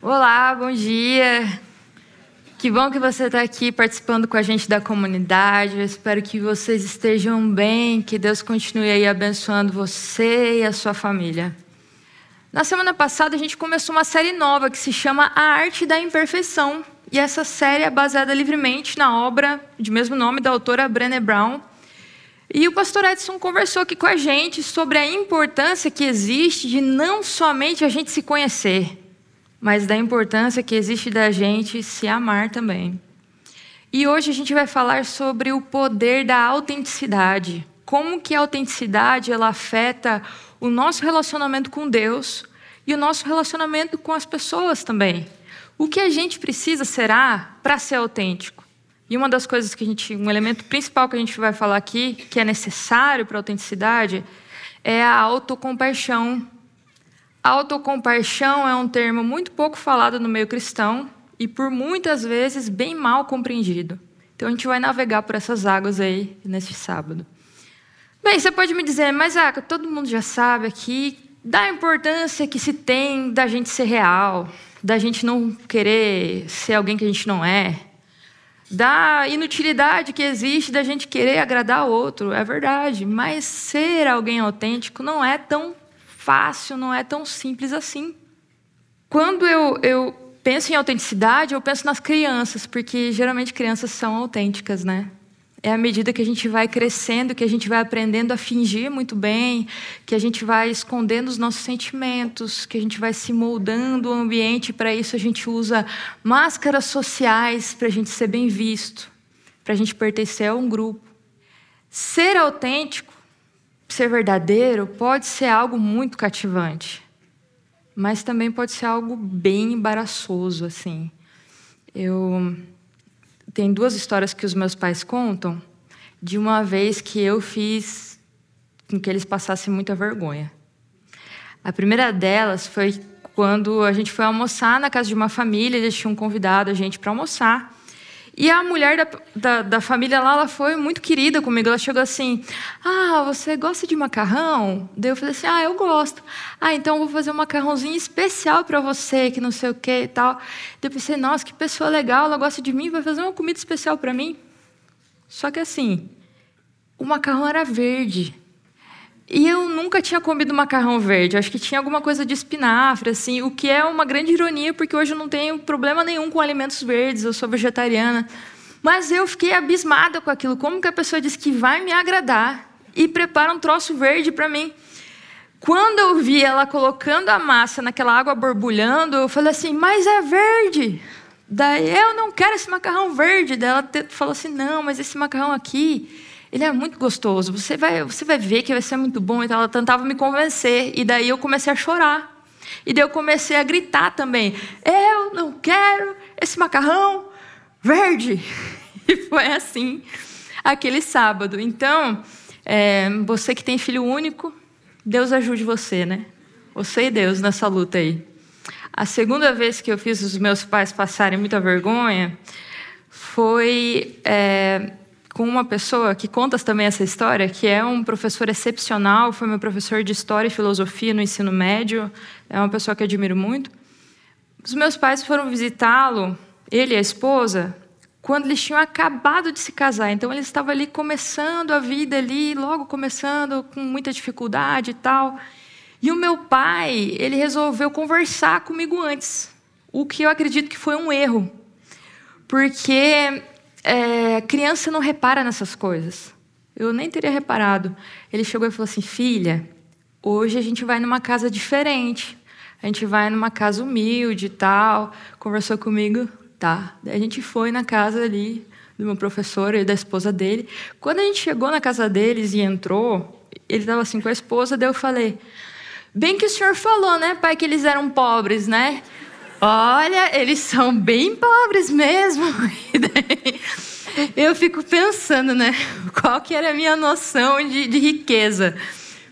Olá, bom dia. Que bom que você está aqui participando com a gente da comunidade. Eu espero que vocês estejam bem, que Deus continue aí abençoando você e a sua família. Na semana passada a gente começou uma série nova que se chama A Arte da Imperfeição. E essa série é baseada livremente na obra de mesmo nome da autora Brené Brown. E o pastor Edson conversou aqui com a gente sobre a importância que existe de não somente a gente se conhecer, mas da importância que existe da gente se amar também. E hoje a gente vai falar sobre o poder da autenticidade. Como que a autenticidade ela afeta o nosso relacionamento com Deus e o nosso relacionamento com as pessoas também. O que a gente precisa será para ser autêntico? E uma das coisas que a gente, um elemento principal que a gente vai falar aqui, que é necessário para a autenticidade, é a autocompaixão Autocompaixão é um termo muito pouco falado no meio cristão e por muitas vezes bem mal compreendido. Então a gente vai navegar por essas águas aí neste sábado. Bem, você pode me dizer, mas ah, todo mundo já sabe aqui da importância que se tem da gente ser real, da gente não querer ser alguém que a gente não é, da inutilidade que existe da gente querer agradar o outro, é verdade, mas ser alguém autêntico não é tão fácil, não é tão simples assim. Quando eu, eu penso em autenticidade, eu penso nas crianças, porque geralmente crianças são autênticas, né? É à medida que a gente vai crescendo, que a gente vai aprendendo a fingir muito bem, que a gente vai escondendo os nossos sentimentos, que a gente vai se moldando o ambiente. Para isso, a gente usa máscaras sociais para a gente ser bem visto, para a gente pertencer a um grupo. Ser autêntico ser verdadeiro pode ser algo muito cativante, mas também pode ser algo bem embaraçoso, assim. Eu tem duas histórias que os meus pais contam de uma vez que eu fiz com que eles passassem muita vergonha. A primeira delas foi quando a gente foi almoçar na casa de uma família, eles tinham convidado a gente para almoçar. E a mulher da, da, da, família lá, ela foi muito querida comigo. Ela chegou assim: Ah, você gosta de macarrão? Daí eu falei assim: Ah, eu gosto. Ah, então eu vou fazer um macarrãozinho especial para você, que não sei o que e tal. Daí eu pensei: Nossa, que pessoa legal, ela gosta de mim, vai fazer uma comida especial para mim. Só que assim, o macarrão era verde. E eu nunca tinha comido macarrão verde. Acho que tinha alguma coisa de espinafre, assim, o que é uma grande ironia, porque hoje eu não tenho problema nenhum com alimentos verdes, eu sou vegetariana. Mas eu fiquei abismada com aquilo. Como que a pessoa diz que vai me agradar e prepara um troço verde para mim? Quando eu vi ela colocando a massa naquela água borbulhando, eu falei assim: Mas é verde. Daí eu não quero esse macarrão verde. Daí ela falou assim: Não, mas esse macarrão aqui ele é muito gostoso, você vai, você vai ver que vai ser muito bom. Então ela tentava me convencer, e daí eu comecei a chorar. E daí eu comecei a gritar também: Eu não quero esse macarrão verde. E foi assim, aquele sábado. Então, é, você que tem filho único, Deus ajude você, né? Você e Deus nessa luta aí. A segunda vez que eu fiz os meus pais passarem muita vergonha foi é, com uma pessoa que conta também essa história, que é um professor excepcional, foi meu professor de História e Filosofia no ensino médio, é uma pessoa que admiro muito. Os meus pais foram visitá-lo, ele e a esposa, quando eles tinham acabado de se casar. Então, ele estava ali começando a vida ali, logo começando, com muita dificuldade e tal. E o meu pai, ele resolveu conversar comigo antes, o que eu acredito que foi um erro, porque é, criança não repara nessas coisas. Eu nem teria reparado. Ele chegou e falou assim: Filha, hoje a gente vai numa casa diferente. A gente vai numa casa humilde e tal. Conversou comigo, tá. Daí a gente foi na casa ali do meu professor e da esposa dele. Quando a gente chegou na casa deles e entrou, ele estava assim com a esposa, daí eu falei: Bem que o senhor falou, né, pai, que eles eram pobres, né? Olha, eles são bem pobres mesmo. eu fico pensando, né? Qual que era a minha noção de, de riqueza?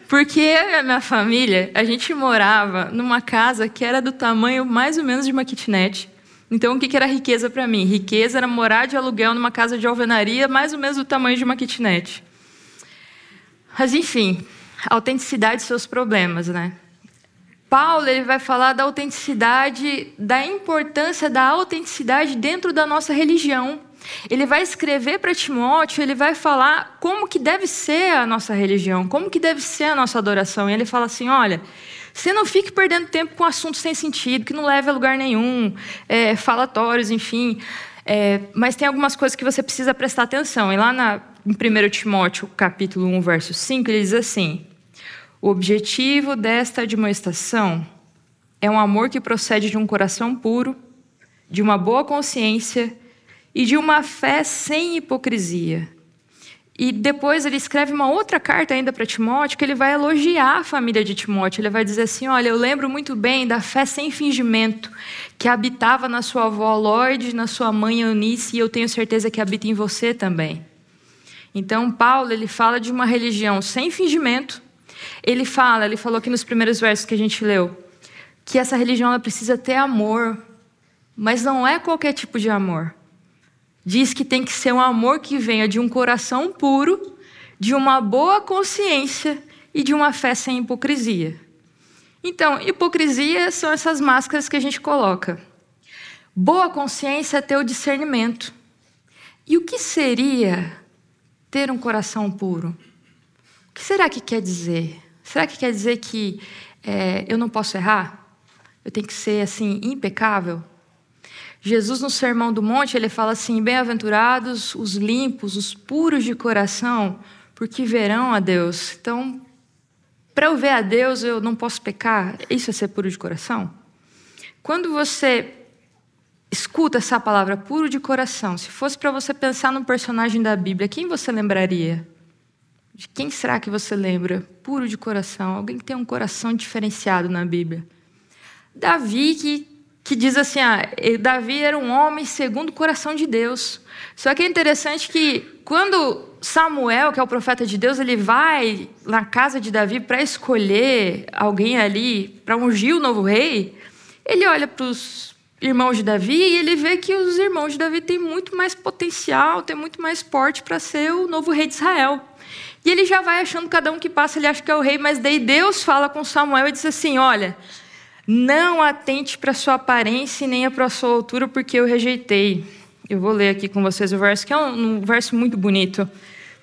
Porque eu e a minha família, a gente morava numa casa que era do tamanho mais ou menos de uma kitnet. Então, o que, era riqueza para mim? Riqueza era morar de aluguel numa casa de alvenaria mais ou menos do tamanho de uma kitnet. Mas, enfim, autenticidade e seus problemas, né? Paulo ele vai falar da autenticidade, da importância da autenticidade dentro da nossa religião. Ele vai escrever para Timóteo, ele vai falar como que deve ser a nossa religião, como que deve ser a nossa adoração. E ele fala assim, olha, você não fique perdendo tempo com assuntos sem sentido, que não leva a lugar nenhum, é, falatórios, enfim. É, mas tem algumas coisas que você precisa prestar atenção. E lá na, em 1 Timóteo, capítulo 1, verso 5, ele diz assim, o objetivo desta admoestação é um amor que procede de um coração puro, de uma boa consciência e de uma fé sem hipocrisia. E depois ele escreve uma outra carta ainda para Timóteo, que ele vai elogiar a família de Timóteo. Ele vai dizer assim: Olha, eu lembro muito bem da fé sem fingimento que habitava na sua avó Lorde, na sua mãe Eunice, e eu tenho certeza que habita em você também. Então, Paulo ele fala de uma religião sem fingimento, ele fala, ele falou aqui nos primeiros versos que a gente leu, que essa religião ela precisa ter amor, mas não é qualquer tipo de amor. Diz que tem que ser um amor que venha de um coração puro, de uma boa consciência e de uma fé sem hipocrisia. Então, hipocrisia são essas máscaras que a gente coloca. Boa consciência é ter o discernimento. E o que seria ter um coração puro? O que será que quer dizer? Será que quer dizer que é, eu não posso errar? Eu tenho que ser assim impecável? Jesus no Sermão do Monte ele fala assim: bem-aventurados os limpos, os puros de coração, porque verão a Deus. Então, para eu ver a Deus, eu não posso pecar. Isso é ser puro de coração? Quando você escuta essa palavra puro de coração, se fosse para você pensar num personagem da Bíblia, quem você lembraria? De quem será que você lembra? Puro de coração, alguém que tem um coração diferenciado na Bíblia. Davi, que, que diz assim: ah, Davi era um homem segundo o coração de Deus. Só que é interessante que quando Samuel, que é o profeta de Deus, ele vai na casa de Davi para escolher alguém ali para ungir o novo rei, ele olha para os irmãos de Davi e ele vê que os irmãos de Davi têm muito mais potencial, têm muito mais porte para ser o novo rei de Israel. E ele já vai achando, cada um que passa, ele acha que é o rei, mas daí Deus fala com Samuel e diz assim: Olha, não atente para sua aparência nem para sua altura, porque eu rejeitei. Eu vou ler aqui com vocês o verso, que é um, um verso muito bonito.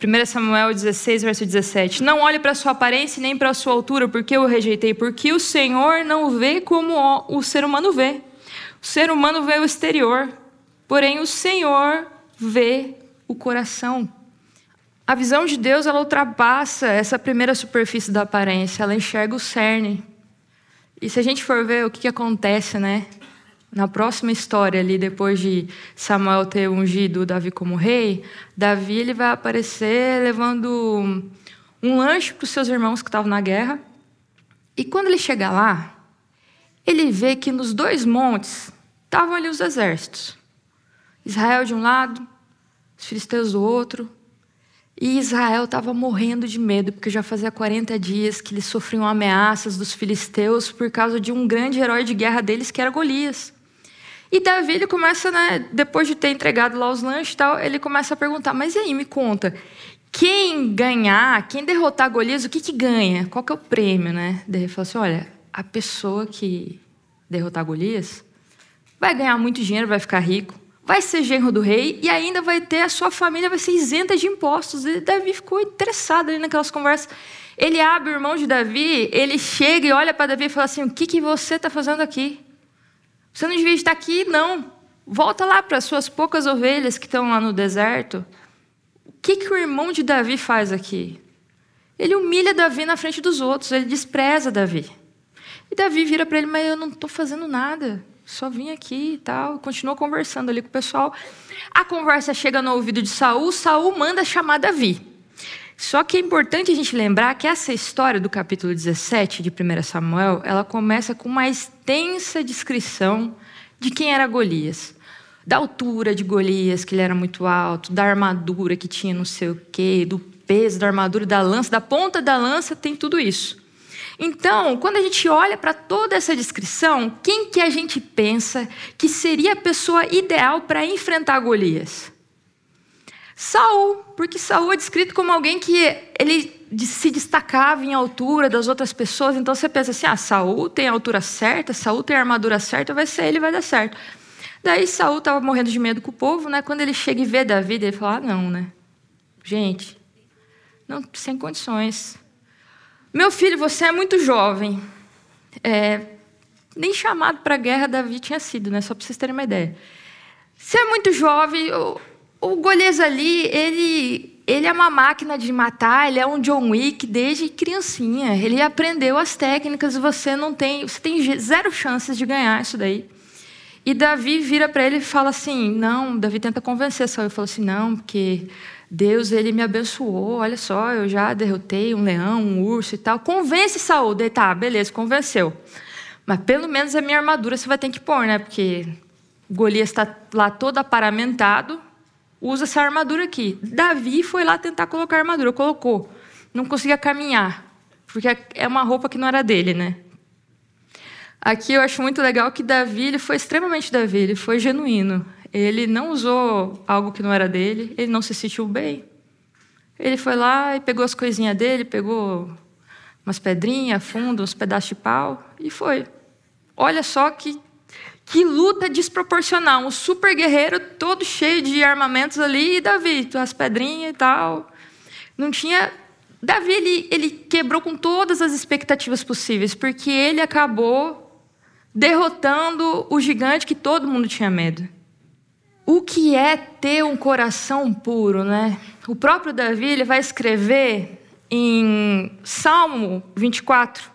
1 Samuel 16, verso 17. Não olhe para sua aparência nem para sua altura, porque eu rejeitei, porque o Senhor não vê como o ser humano vê. O ser humano vê o exterior, porém o Senhor vê o coração. A visão de Deus ela ultrapassa essa primeira superfície da aparência, ela enxerga o cerne. E se a gente for ver o que, que acontece, né? Na próxima história ali, depois de Samuel ter ungido Davi como rei, Davi ele vai aparecer levando um lanche para os seus irmãos que estavam na guerra. E quando ele chega lá, ele vê que nos dois montes estavam ali os exércitos. Israel de um lado, os filisteus do outro. E Israel estava morrendo de medo, porque já fazia 40 dias que eles sofriam ameaças dos filisteus por causa de um grande herói de guerra deles, que era Golias. E Davi, ele começa, né, depois de ter entregado lá os lanches e tal, ele começa a perguntar: Mas e aí, me conta, quem ganhar, quem derrotar Golias, o que, que ganha? Qual que é o prêmio, né? Daí ele falou assim: Olha, a pessoa que derrotar Golias vai ganhar muito dinheiro, vai ficar rico vai ser genro do rei e ainda vai ter a sua família vai ser isenta de impostos. E Davi ficou interessado ali naquelas conversas. Ele abre o irmão de Davi, ele chega e olha para Davi e fala assim: O que, que você está fazendo aqui? Você não devia estar aqui, não. Volta lá para as suas poucas ovelhas que estão lá no deserto. O que, que o irmão de Davi faz aqui? Ele humilha Davi na frente dos outros, ele despreza Davi. E Davi vira para ele: Mas eu não estou fazendo nada só vim aqui e tal, continua conversando ali com o pessoal. A conversa chega no ouvido de Saul, Saul manda chamar Davi. Só que é importante a gente lembrar que essa história do capítulo 17 de 1 Samuel, ela começa com uma extensa descrição de quem era Golias. Da altura de Golias, que ele era muito alto, da armadura que tinha não sei o quê, do peso da armadura, da lança, da ponta da lança, tem tudo isso. Então, quando a gente olha para toda essa descrição, quem que a gente pensa que seria a pessoa ideal para enfrentar Golias? Saul, porque Saul é descrito como alguém que ele se destacava em altura das outras pessoas. Então você pensa assim: ah, Saul tem a altura certa, Saul tem a armadura certa, vai ser ele, vai dar certo. Daí Saul estava morrendo de medo com o povo, né? Quando ele chega e vê Davi, ele fala: ah, não, né? Gente, não, sem condições. Meu filho, você é muito jovem. É, nem chamado para a guerra Davi tinha sido, né? Só para vocês terem uma ideia. Você é muito jovem. O, o Golias ali, ele, ele é uma máquina de matar. Ele é um John Wick desde criancinha. Ele aprendeu as técnicas. Você não tem, você tem zero chances de ganhar isso daí. E Davi vira para ele e fala assim: Não, Davi tenta convencer Saul. Ele falou assim: Não, porque Deus ele me abençoou. Olha só, eu já derrotei um leão, um urso e tal. Convence Saul. Daí, tá, beleza, convenceu. Mas pelo menos a minha armadura você vai ter que pôr, né? Porque Golias está lá todo aparamentado. Usa essa armadura aqui. Davi foi lá tentar colocar a armadura, colocou. Não conseguia caminhar, porque é uma roupa que não era dele, né? Aqui eu acho muito legal que Davi ele foi extremamente Davi, ele foi genuíno. Ele não usou algo que não era dele, ele não se sentiu bem. Ele foi lá e pegou as coisinhas dele, pegou umas pedrinhas, fundo, uns pedaços de pau e foi. Olha só que, que luta desproporcional. Um super guerreiro todo cheio de armamentos ali e Davi, as pedrinhas e tal. Não tinha. Davi ele, ele quebrou com todas as expectativas possíveis, porque ele acabou derrotando o gigante que todo mundo tinha medo. O que é ter um coração puro, né? O próprio Davi ele vai escrever em Salmo 24,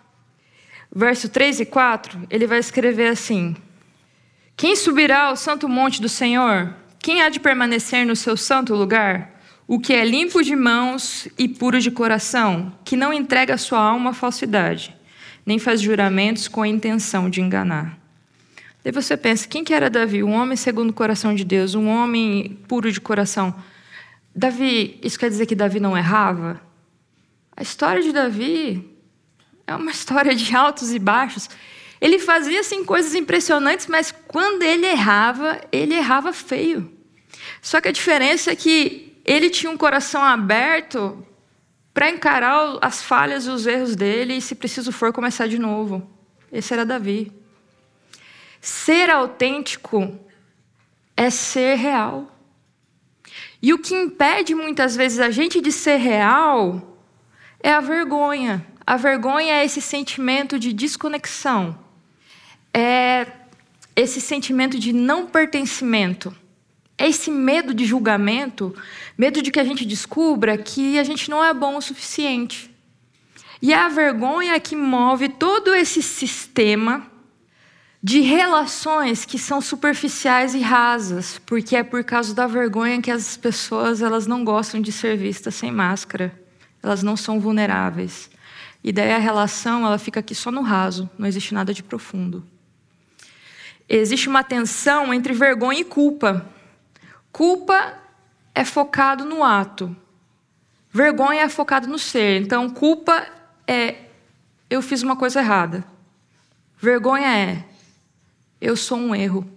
verso 3 e 4, ele vai escrever assim: Quem subirá ao santo monte do Senhor? Quem há de permanecer no seu santo lugar? O que é limpo de mãos e puro de coração, que não entrega sua alma à falsidade nem faz juramentos com a intenção de enganar. Daí você pensa, quem que era Davi? Um homem segundo o coração de Deus, um homem puro de coração. Davi, isso quer dizer que Davi não errava? A história de Davi é uma história de altos e baixos. Ele fazia assim coisas impressionantes, mas quando ele errava, ele errava feio. Só que a diferença é que ele tinha um coração aberto para encarar as falhas e os erros dele e, se preciso for, começar de novo. Esse era Davi. Ser autêntico é ser real. E o que impede muitas vezes a gente de ser real é a vergonha. A vergonha é esse sentimento de desconexão, é esse sentimento de não pertencimento. É esse medo de julgamento, medo de que a gente descubra que a gente não é bom o suficiente. E é a vergonha que move todo esse sistema de relações que são superficiais e rasas, porque é por causa da vergonha que as pessoas elas não gostam de ser vistas sem máscara. Elas não são vulneráveis. E daí a relação ela fica aqui só no raso, não existe nada de profundo. Existe uma tensão entre vergonha e culpa. Culpa é focado no ato. Vergonha é focado no ser. Então, culpa é eu fiz uma coisa errada. Vergonha é eu sou um erro.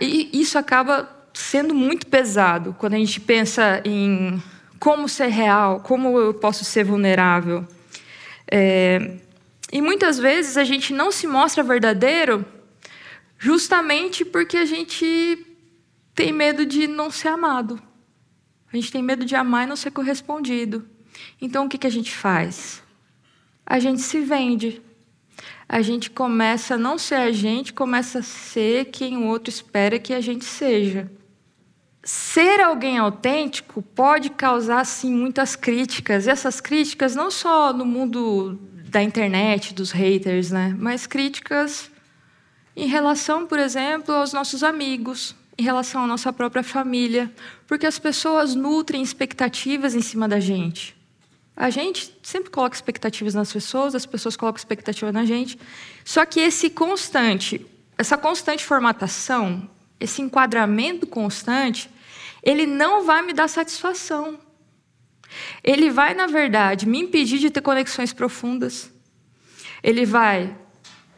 E isso acaba sendo muito pesado quando a gente pensa em como ser real, como eu posso ser vulnerável. É... E muitas vezes a gente não se mostra verdadeiro justamente porque a gente tem medo de não ser amado. A gente tem medo de amar e não ser correspondido. Então o que, que a gente faz? A gente se vende. A gente começa a não ser a gente, começa a ser quem o outro espera que a gente seja. Ser alguém autêntico pode causar, sim, muitas críticas. E essas críticas não só no mundo da internet, dos haters, né? mas críticas em relação, por exemplo, aos nossos amigos, em relação à nossa própria família, porque as pessoas nutrem expectativas em cima da gente. A gente sempre coloca expectativas nas pessoas, as pessoas colocam expectativa na gente. Só que esse constante, essa constante formatação, esse enquadramento constante, ele não vai me dar satisfação. Ele vai, na verdade, me impedir de ter conexões profundas. Ele vai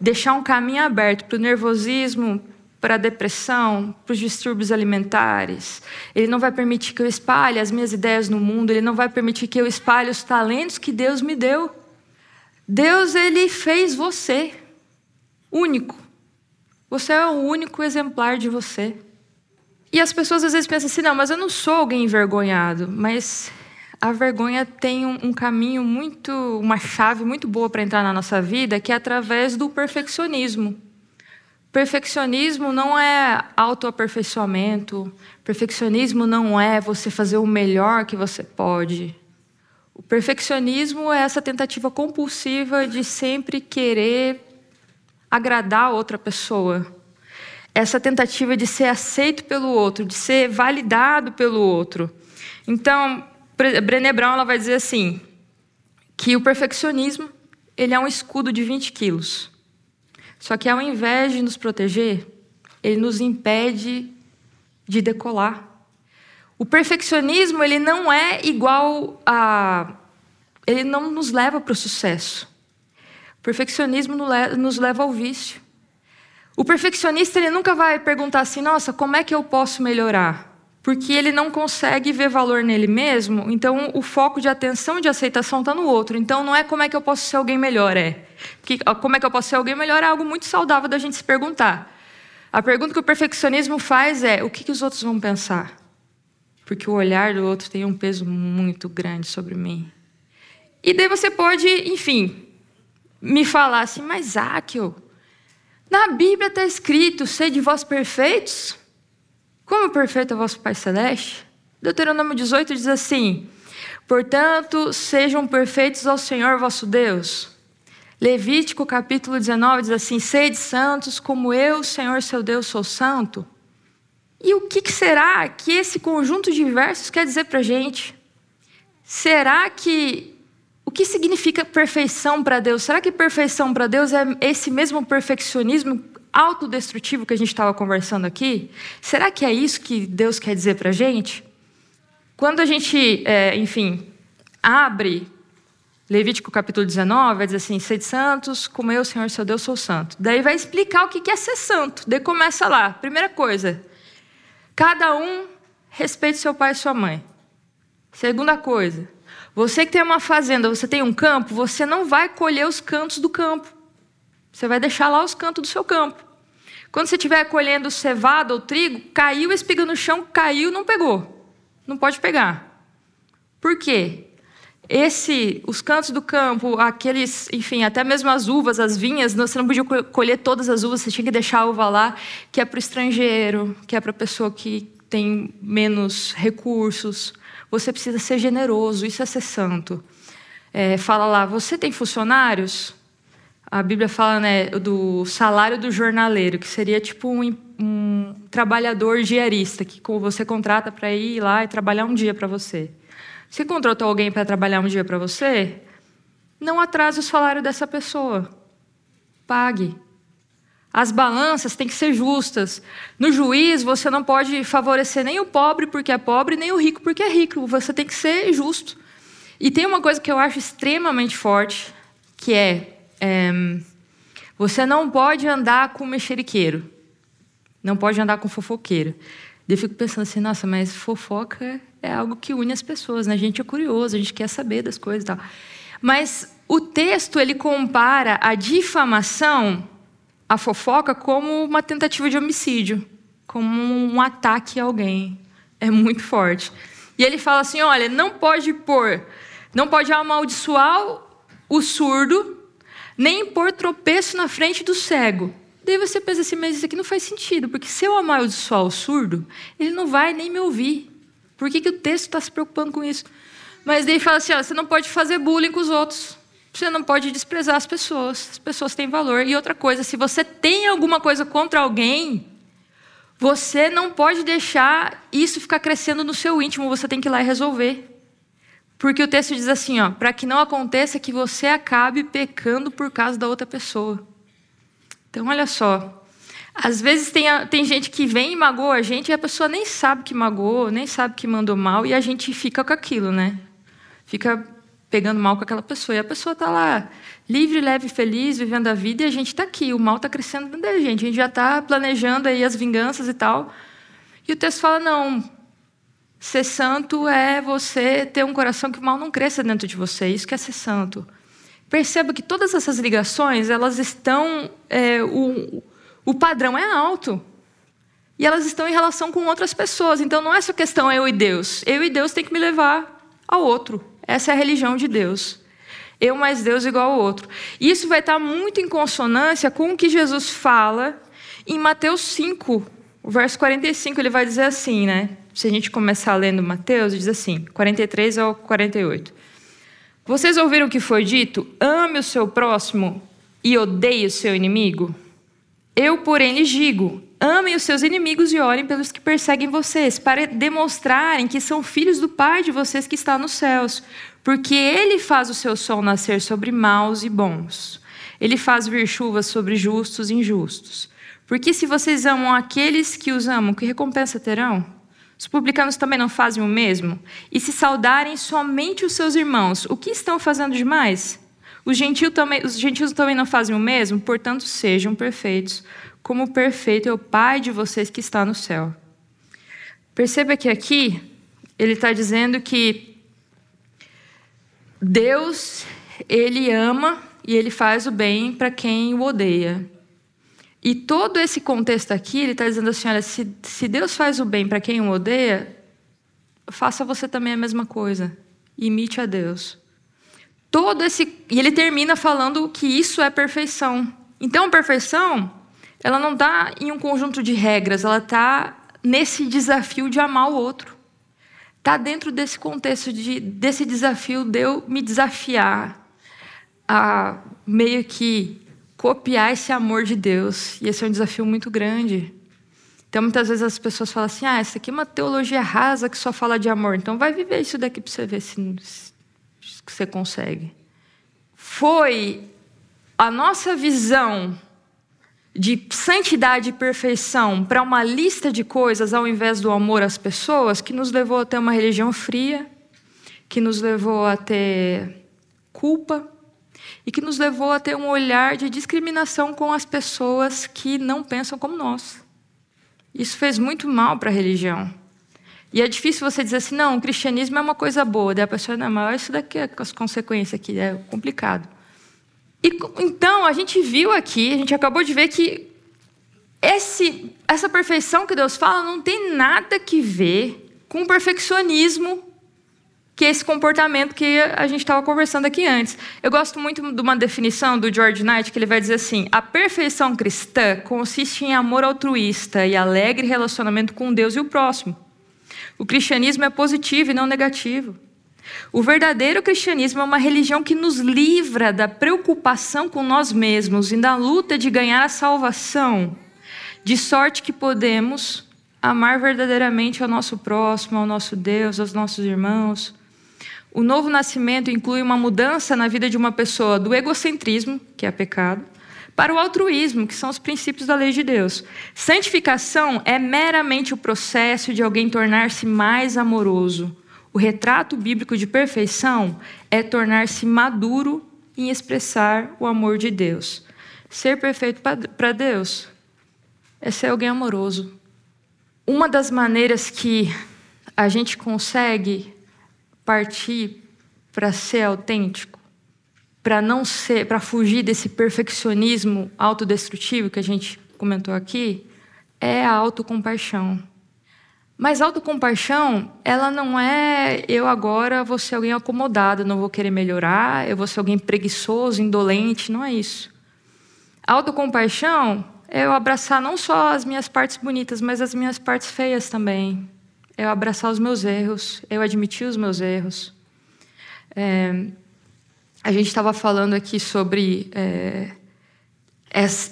deixar um caminho aberto para o nervosismo, para a depressão, para os distúrbios alimentares. Ele não vai permitir que eu espalhe as minhas ideias no mundo, ele não vai permitir que eu espalhe os talentos que Deus me deu. Deus ele fez você único. Você é o único exemplar de você. E as pessoas às vezes pensam assim: não, mas eu não sou alguém envergonhado. Mas a vergonha tem um, um caminho muito, uma chave muito boa para entrar na nossa vida, que é através do perfeccionismo. Perfeccionismo não é autoaperfeiçoamento. Perfeccionismo não é você fazer o melhor que você pode. O perfeccionismo é essa tentativa compulsiva de sempre querer agradar outra pessoa. Essa tentativa de ser aceito pelo outro, de ser validado pelo outro. Então, Brené Brown ela vai dizer assim, que o perfeccionismo ele é um escudo de 20 quilos. Só que ao invés de nos proteger, ele nos impede de decolar. O perfeccionismo ele não é igual a. Ele não nos leva para o sucesso. O perfeccionismo nos leva ao vício. O perfeccionista ele nunca vai perguntar assim: nossa, como é que eu posso melhorar? Porque ele não consegue ver valor nele mesmo, então o foco de atenção e de aceitação está no outro. Então não é como é que eu posso ser alguém melhor, é. Porque, como é que eu posso ser alguém melhor é algo muito saudável da gente se perguntar. A pergunta que o perfeccionismo faz é: o que, que os outros vão pensar? Porque o olhar do outro tem um peso muito grande sobre mim. E daí você pode, enfim, me falar assim, mas Áquil, na Bíblia está escrito: sede vós perfeitos como perfeito é vosso Pai Celeste? Deuteronômio 18 diz assim: Portanto, sejam perfeitos ao Senhor vosso Deus. Levítico capítulo 19 diz assim: Sede santos, como eu, Senhor seu Deus, sou santo. E o que será que esse conjunto de versos quer dizer para a gente? Será que. O que significa perfeição para Deus? Será que perfeição para Deus é esse mesmo perfeccionismo autodestrutivo que a gente estava conversando aqui, será que é isso que Deus quer dizer para a gente? Quando a gente, é, enfim, abre Levítico capítulo 19, vai dizer assim: Sede santos, como eu, Senhor seu Deus, sou santo. Daí vai explicar o que é ser santo. Daí começa lá. Primeira coisa: cada um respeite seu pai e sua mãe. Segunda coisa: você que tem uma fazenda, você tem um campo, você não vai colher os cantos do campo. Você vai deixar lá os cantos do seu campo. Quando você estiver colhendo cevada ou trigo, caiu a espiga no chão, caiu, não pegou. Não pode pegar. Por quê? Esse, os cantos do campo, aqueles, enfim, até mesmo as uvas, as vinhas, você não podia colher todas as uvas, você tinha que deixar a uva lá, que é para o estrangeiro, que é para a pessoa que tem menos recursos. Você precisa ser generoso, isso é ser santo. É, fala lá, você tem funcionários? A Bíblia fala né, do salário do jornaleiro, que seria tipo um, um trabalhador diarista, que você contrata para ir lá e trabalhar um dia para você. Se contratou alguém para trabalhar um dia para você, não atrase o salário dessa pessoa. Pague. As balanças têm que ser justas. No juiz, você não pode favorecer nem o pobre porque é pobre, nem o rico porque é rico. Você tem que ser justo. E tem uma coisa que eu acho extremamente forte, que é é, você não pode andar com mexeriqueiro. Não pode andar com fofoqueiro. Eu fico pensando assim, nossa, mas fofoca é algo que une as pessoas, né? A gente é curioso, a gente quer saber das coisas e tal. Mas o texto ele compara a difamação, a fofoca, como uma tentativa de homicídio, como um ataque a alguém. É muito forte. E ele fala assim: olha, não pode pôr, não pode amaldiçoar o surdo nem pôr tropeço na frente do cego. Daí você pensa assim, mas isso aqui não faz sentido, porque se eu amaldiçoar o surdo, ele não vai nem me ouvir. Por que, que o texto está se preocupando com isso? Mas daí fala assim: ó, você não pode fazer bullying com os outros. Você não pode desprezar as pessoas. As pessoas têm valor. E outra coisa, se você tem alguma coisa contra alguém, você não pode deixar isso ficar crescendo no seu íntimo. Você tem que ir lá e resolver. Porque o texto diz assim, ó, para que não aconteça que você acabe pecando por causa da outra pessoa. Então, olha só. Às vezes tem, tem gente que vem e magoa a gente e a pessoa nem sabe que magoou, nem sabe que mandou mal e a gente fica com aquilo, né? Fica pegando mal com aquela pessoa. E a pessoa está lá, livre, leve, feliz, vivendo a vida, e a gente está aqui. O mal está crescendo dentro da gente. A gente já está planejando aí as vinganças e tal. E o texto fala: não, ser santo é você ter um coração que o mal não cresça dentro de você. Isso que é ser santo. Perceba que todas essas ligações, elas estão. É, o, o padrão é alto. E elas estão em relação com outras pessoas. Então não é só questão eu e Deus. Eu e Deus tem que me levar ao outro. Essa é a religião de Deus. Eu mais Deus igual ao outro. E isso vai estar muito em consonância com o que Jesus fala em Mateus 5, o verso 45. Ele vai dizer assim, né? Se a gente começar lendo Mateus, diz assim, 43 ao 48. Vocês ouviram o que foi dito? Ame o seu próximo e odeie o seu inimigo? Eu, porém, lhes digo: amem os seus inimigos e orem pelos que perseguem vocês, para demonstrarem que são filhos do Pai de vocês que está nos céus. Porque Ele faz o seu sol nascer sobre maus e bons. Ele faz vir chuvas sobre justos e injustos. Porque se vocês amam aqueles que os amam, que recompensa terão? Os publicanos também não fazem o mesmo? E se saudarem somente os seus irmãos, o que estão fazendo demais? Os gentios, também, os gentios também não fazem o mesmo? Portanto, sejam perfeitos, como perfeito é o Pai de vocês que está no céu. Perceba que aqui ele está dizendo que Deus, ele ama e ele faz o bem para quem o odeia. E todo esse contexto aqui, ele está dizendo assim: olha, se, se Deus faz o bem para quem o odeia, faça você também a mesma coisa. Imite a Deus todo esse e ele termina falando que isso é perfeição. Então, perfeição, ela não está em um conjunto de regras, ela está nesse desafio de amar o outro. Está dentro desse contexto de, desse desafio de eu me desafiar a meio que copiar esse amor de Deus. E esse é um desafio muito grande. Então, muitas vezes as pessoas falam assim: ah, essa aqui é uma teologia rasa que só fala de amor. Então, vai viver isso daqui para você ver se, que você consegue. Foi a nossa visão de santidade e perfeição para uma lista de coisas ao invés do amor às pessoas que nos levou a ter uma religião fria, que nos levou a ter culpa e que nos levou a ter um olhar de discriminação com as pessoas que não pensam como nós. Isso fez muito mal para a religião. E é difícil você dizer assim, não, o cristianismo é uma coisa boa. Daí a pessoa, não, mas isso daqui é as consequências aqui, é complicado. E, então, a gente viu aqui, a gente acabou de ver que esse, essa perfeição que Deus fala não tem nada que ver com o perfeccionismo que é esse comportamento que a gente estava conversando aqui antes. Eu gosto muito de uma definição do George Knight que ele vai dizer assim: a perfeição cristã consiste em amor altruísta e alegre relacionamento com Deus e o próximo. O cristianismo é positivo e não negativo. O verdadeiro cristianismo é uma religião que nos livra da preocupação com nós mesmos e da luta de ganhar a salvação, de sorte que podemos amar verdadeiramente ao nosso próximo, ao nosso Deus, aos nossos irmãos. O novo nascimento inclui uma mudança na vida de uma pessoa do egocentrismo, que é pecado, para o altruísmo, que são os princípios da lei de Deus. Santificação é meramente o processo de alguém tornar-se mais amoroso. O retrato bíblico de perfeição é tornar-se maduro em expressar o amor de Deus. Ser perfeito para Deus é ser alguém amoroso. Uma das maneiras que a gente consegue partir para ser autêntico para não ser, para fugir desse perfeccionismo autodestrutivo que a gente comentou aqui, é a autocompaixão. Mas autocompaixão, ela não é eu agora vou ser alguém acomodado, não vou querer melhorar, eu vou ser alguém preguiçoso, indolente, não é isso. Autocompaixão é eu abraçar não só as minhas partes bonitas, mas as minhas partes feias também. Eu abraçar os meus erros, eu admitir os meus erros. É, a gente estava falando aqui sobre é,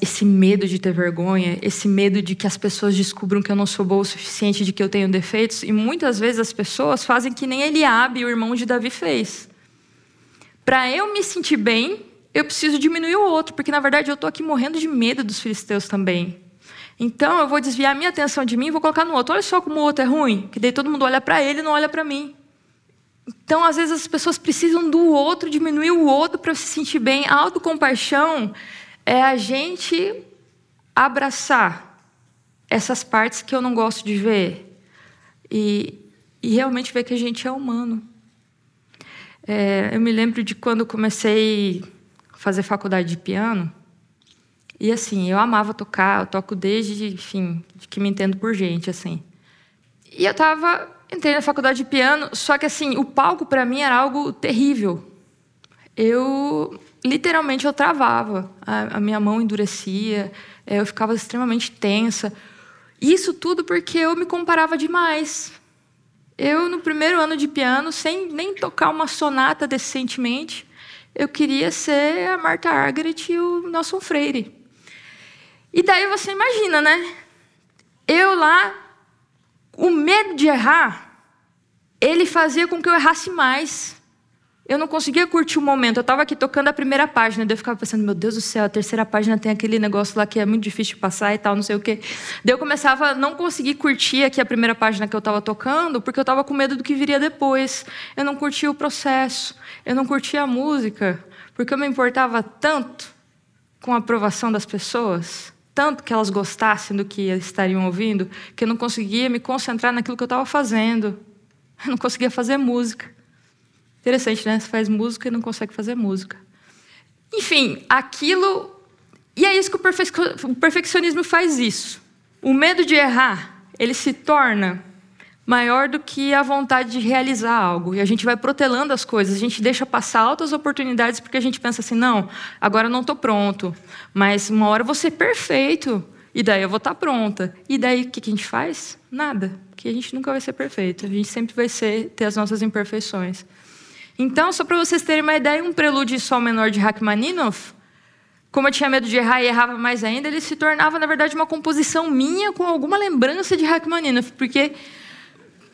esse medo de ter vergonha, esse medo de que as pessoas descubram que eu não sou boa o suficiente, de que eu tenho defeitos. E muitas vezes as pessoas fazem que nem Eliabe, o irmão de Davi, fez. Para eu me sentir bem, eu preciso diminuir o outro, porque na verdade eu estou aqui morrendo de medo dos filisteus também. Então eu vou desviar minha atenção de mim e vou colocar no outro. Olha só como o outro é ruim, que daí todo mundo olha para ele e não olha para mim. Então, às vezes, as pessoas precisam do outro, diminuir o outro para se sentir bem. A autocompaixão é a gente abraçar essas partes que eu não gosto de ver e, e realmente ver que a gente é humano. É, eu me lembro de quando comecei a fazer faculdade de piano. E assim, eu amava tocar, eu toco desde, enfim, que me entendo por gente, assim. E eu estava entrei na faculdade de piano, só que assim, o palco para mim era algo terrível. Eu literalmente eu travava, a, a minha mão endurecia, eh, eu ficava extremamente tensa. Isso tudo porque eu me comparava demais. Eu no primeiro ano de piano, sem nem tocar uma sonata decentemente, eu queria ser a Marta Argerich e o Nelson Freire. E daí você imagina, né? Eu lá o medo de errar, ele fazia com que eu errasse mais. Eu não conseguia curtir o momento. Eu estava aqui tocando a primeira página, daí eu ficava pensando, meu Deus do céu, a terceira página tem aquele negócio lá que é muito difícil de passar e tal, não sei o quê. Daí eu começava a não conseguir curtir aqui a primeira página que eu estava tocando, porque eu estava com medo do que viria depois. Eu não curtia o processo, eu não curtia a música, porque eu me importava tanto com a aprovação das pessoas tanto que elas gostassem do que estariam ouvindo, que eu não conseguia me concentrar naquilo que eu estava fazendo. Eu não conseguia fazer música. Interessante, né? Você faz música e não consegue fazer música. Enfim, aquilo. E é isso que o perfeccionismo faz isso. O medo de errar, ele se torna maior do que a vontade de realizar algo. E a gente vai protelando as coisas, a gente deixa passar altas oportunidades porque a gente pensa assim: não, agora não estou pronto, mas uma hora eu vou ser perfeito, e daí eu vou estar tá pronta. E daí o que a gente faz? Nada, porque a gente nunca vai ser perfeito, a gente sempre vai ser, ter as nossas imperfeições. Então, só para vocês terem uma ideia, um prelúdio em sol menor de Rachmaninoff, como eu tinha medo de errar e errava mais ainda, ele se tornava, na verdade, uma composição minha com alguma lembrança de Rachmaninoff, porque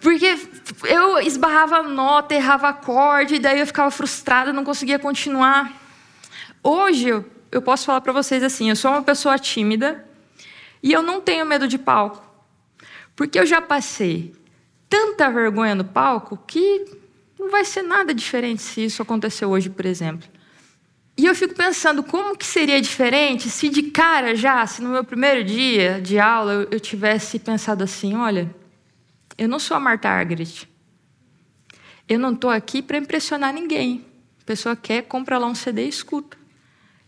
porque eu esbarrava nota, errava acorde, e daí eu ficava frustrada, não conseguia continuar. Hoje, eu posso falar para vocês assim: eu sou uma pessoa tímida e eu não tenho medo de palco. Porque eu já passei tanta vergonha no palco que não vai ser nada diferente se isso aconteceu hoje, por exemplo. E eu fico pensando como que seria diferente se de cara já, se no meu primeiro dia de aula eu tivesse pensado assim, olha, eu não sou a Marta Argerich. Eu não estou aqui para impressionar ninguém. A pessoa quer, compra lá um CD e escuta.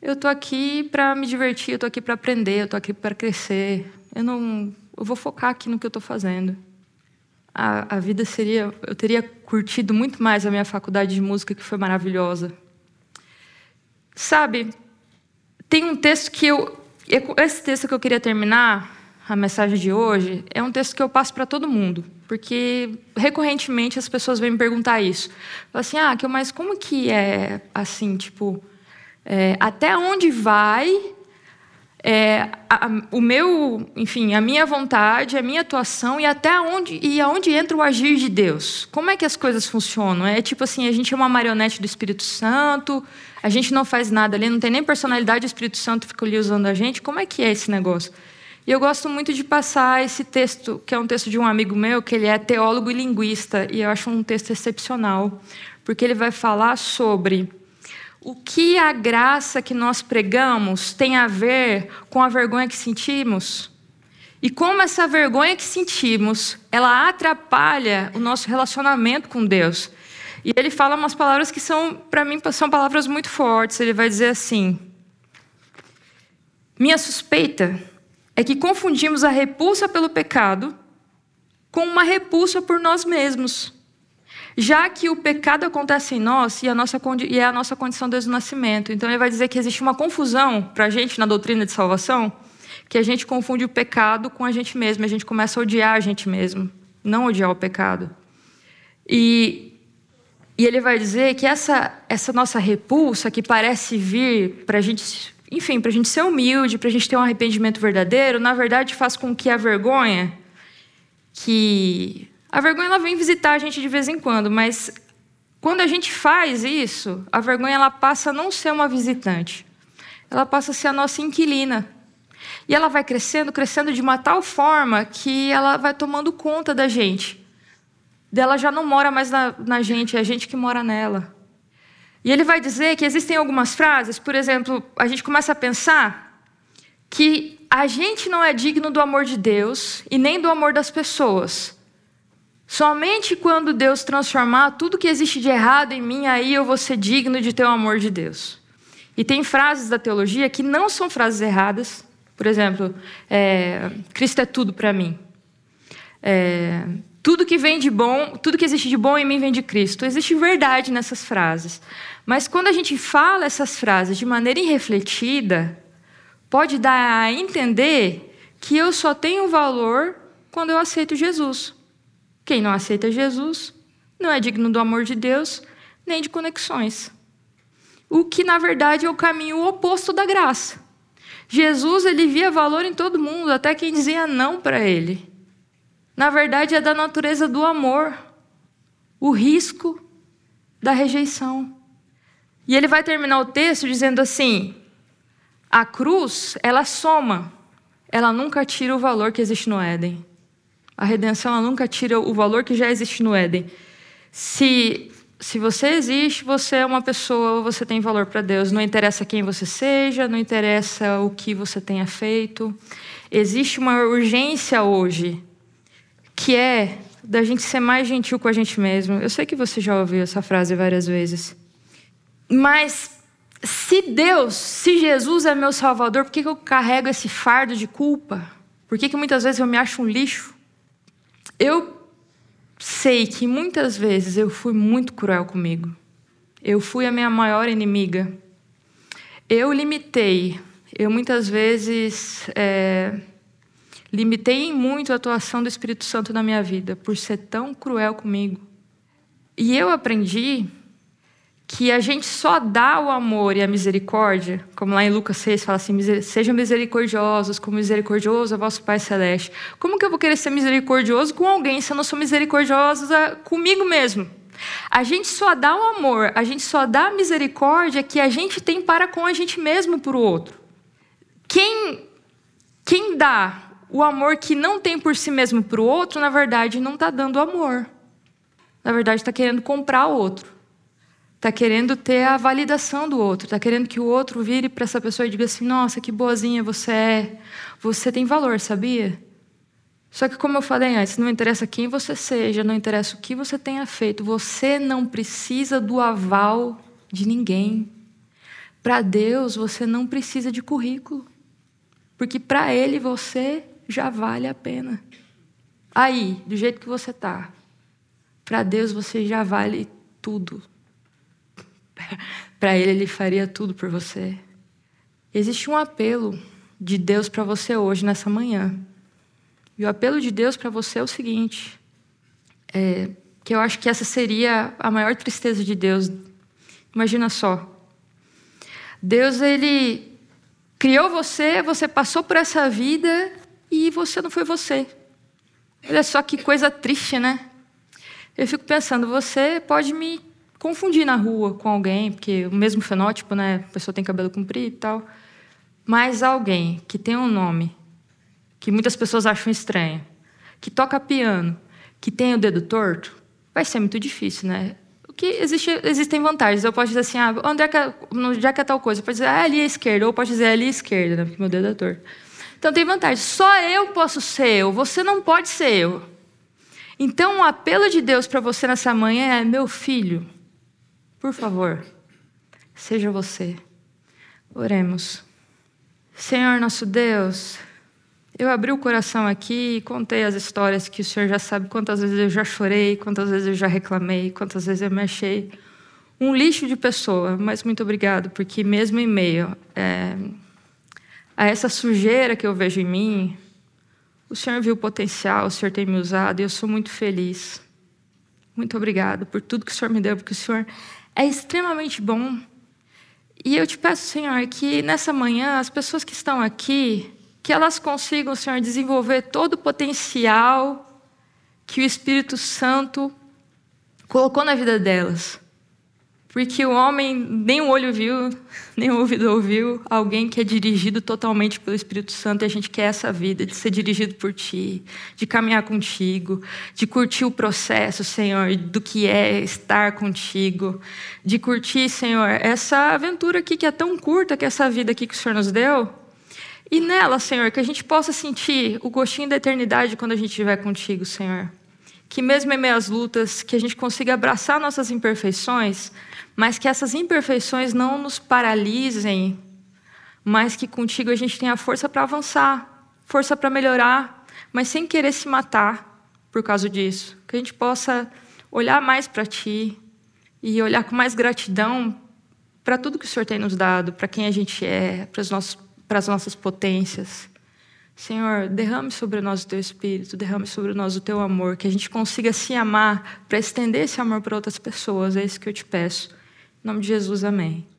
Eu estou aqui para me divertir, eu estou aqui para aprender, eu estou aqui para crescer. Eu não, eu vou focar aqui no que eu estou fazendo. A, a vida seria, eu teria curtido muito mais a minha faculdade de música que foi maravilhosa. Sabe, tem um texto que eu, esse texto que eu queria terminar a mensagem de hoje, é um texto que eu passo para todo mundo, porque recorrentemente as pessoas vêm me perguntar isso. Falam assim, ah, mas como que é assim, tipo, é, até onde vai é, a, o meu, enfim, a minha vontade, a minha atuação e até onde e aonde entra o agir de Deus? Como é que as coisas funcionam? É tipo assim, a gente é uma marionete do Espírito Santo, a gente não faz nada ali, não tem nem personalidade, o Espírito Santo fica ali usando a gente. Como é que é esse negócio? E eu gosto muito de passar esse texto, que é um texto de um amigo meu, que ele é teólogo e linguista, e eu acho um texto excepcional, porque ele vai falar sobre o que a graça que nós pregamos tem a ver com a vergonha que sentimos e como essa vergonha que sentimos, ela atrapalha o nosso relacionamento com Deus. E ele fala umas palavras que são, para mim, são palavras muito fortes. Ele vai dizer assim: Minha suspeita é que confundimos a repulsa pelo pecado com uma repulsa por nós mesmos. Já que o pecado acontece em nós e, a nossa, e é a nossa condição desde o nascimento. Então, ele vai dizer que existe uma confusão para a gente na doutrina de salvação, que a gente confunde o pecado com a gente mesmo, a gente começa a odiar a gente mesmo, não odiar o pecado. E, e ele vai dizer que essa, essa nossa repulsa, que parece vir para a gente enfim, para a gente ser humilde, para a gente ter um arrependimento verdadeiro, na verdade faz com que a vergonha, que a vergonha ela vem visitar a gente de vez em quando, mas quando a gente faz isso, a vergonha ela passa a não ser uma visitante, ela passa a ser a nossa inquilina. E ela vai crescendo, crescendo de uma tal forma que ela vai tomando conta da gente. dela já não mora mais na, na gente, é a gente que mora nela. E ele vai dizer que existem algumas frases, por exemplo, a gente começa a pensar que a gente não é digno do amor de Deus e nem do amor das pessoas. Somente quando Deus transformar tudo que existe de errado em mim, aí eu vou ser digno de ter o amor de Deus. E tem frases da teologia que não são frases erradas. Por exemplo, é, Cristo é tudo para mim. É, tudo que vem de bom, tudo que existe de bom em mim vem de Cristo. Existe verdade nessas frases. Mas quando a gente fala essas frases de maneira irrefletida, pode dar a entender que eu só tenho valor quando eu aceito Jesus. Quem não aceita Jesus não é digno do amor de Deus nem de conexões. O que, na verdade, é o caminho oposto da graça. Jesus ele via valor em todo mundo, até quem dizia não para ele. Na verdade, é da natureza do amor, o risco da rejeição. E ele vai terminar o texto dizendo assim: a cruz, ela soma, ela nunca tira o valor que existe no Éden. A redenção, ela nunca tira o valor que já existe no Éden. Se, se você existe, você é uma pessoa, você tem valor para Deus. Não interessa quem você seja, não interessa o que você tenha feito. Existe uma urgência hoje, que é da gente ser mais gentil com a gente mesmo. Eu sei que você já ouviu essa frase várias vezes. Mas se Deus, se Jesus é meu Salvador, por que, eu carrego esse fardo de culpa? Por que, que muitas vezes eu me acho um lixo? Eu sei que muitas vezes eu fui muito cruel comigo. Eu fui a minha maior inimiga. Eu limitei. Eu muitas vezes é, limitei muito a atuação do Espírito Santo na minha vida por ser tão cruel comigo. E eu aprendi que a gente só dá o amor e a misericórdia, como lá em Lucas 6 fala assim: sejam misericordiosos, como misericordioso é vosso Pai Celeste. Como que eu vou querer ser misericordioso com alguém se eu não sou misericordiosa comigo mesmo? A gente só dá o amor, a gente só dá a misericórdia que a gente tem para com a gente mesmo para o outro. Quem, quem dá o amor que não tem por si mesmo para o outro, na verdade, não está dando amor. Na verdade, está querendo comprar o outro. Está querendo ter a validação do outro, está querendo que o outro vire para essa pessoa e diga assim: nossa, que boazinha você é, você tem valor, sabia? Só que, como eu falei antes, não interessa quem você seja, não interessa o que você tenha feito, você não precisa do aval de ninguém. Para Deus, você não precisa de currículo, porque para Ele você já vale a pena. Aí, do jeito que você está, para Deus você já vale tudo. para Ele, Ele faria tudo por você. Existe um apelo de Deus para você hoje, nessa manhã. E o apelo de Deus para você é o seguinte: é, que eu acho que essa seria a maior tristeza de Deus. Imagina só. Deus, Ele criou você, você passou por essa vida e você não foi você. Olha só que coisa triste, né? Eu fico pensando, você pode me confundir na rua com alguém, porque o mesmo fenótipo, né? A pessoa tem cabelo comprido e tal. Mas alguém que tem um nome que muitas pessoas acham estranho, que toca piano, que tem o dedo torto, vai ser muito difícil, né? O que existe, existem vantagens. Eu posso dizer assim, ah, onde é que, é, onde é, que é tal coisa? Eu posso dizer, ah, ali à esquerda. Ou eu posso dizer, ali à esquerda, né? porque meu dedo é torto. Então tem vantagem. Só eu posso ser eu, você não pode ser eu. Então o apelo de Deus para você nessa manhã é: meu filho, por favor, seja você. Oremos. Senhor nosso Deus, eu abri o coração aqui e contei as histórias que o Senhor já sabe quantas vezes eu já chorei, quantas vezes eu já reclamei, quantas vezes eu me achei um lixo de pessoa. Mas muito obrigado, porque mesmo em meio é, a essa sujeira que eu vejo em mim, o Senhor viu o potencial, o Senhor tem me usado e eu sou muito feliz. Muito obrigado por tudo que o Senhor me deu, porque o Senhor é extremamente bom. E eu te peço, Senhor, que nessa manhã as pessoas que estão aqui, que elas consigam, Senhor, desenvolver todo o potencial que o Espírito Santo colocou na vida delas. Porque o homem nem o olho viu, nem o ouvido ouviu alguém que é dirigido totalmente pelo Espírito Santo e a gente quer essa vida de ser dirigido por Ti, de caminhar contigo, de curtir o processo, Senhor, do que é estar contigo, de curtir, Senhor, essa aventura aqui que é tão curta, que é essa vida aqui que o Senhor nos deu. E nela, Senhor, que a gente possa sentir o gostinho da eternidade quando a gente estiver contigo, Senhor. Que mesmo em meio às lutas, que a gente consiga abraçar nossas imperfeições mas que essas imperfeições não nos paralisem, mas que contigo a gente tenha força para avançar, força para melhorar, mas sem querer se matar por causa disso. Que a gente possa olhar mais para Ti e olhar com mais gratidão para tudo que o Senhor tem nos dado, para quem a gente é, para, as nossas potências. Senhor, derrame sobre nós o teu espírito, derrame sobre nós o teu amor, que a gente consiga se amar para estender esse amor para outras pessoas. É isso que eu te peço. Em nome de Jesus, amém.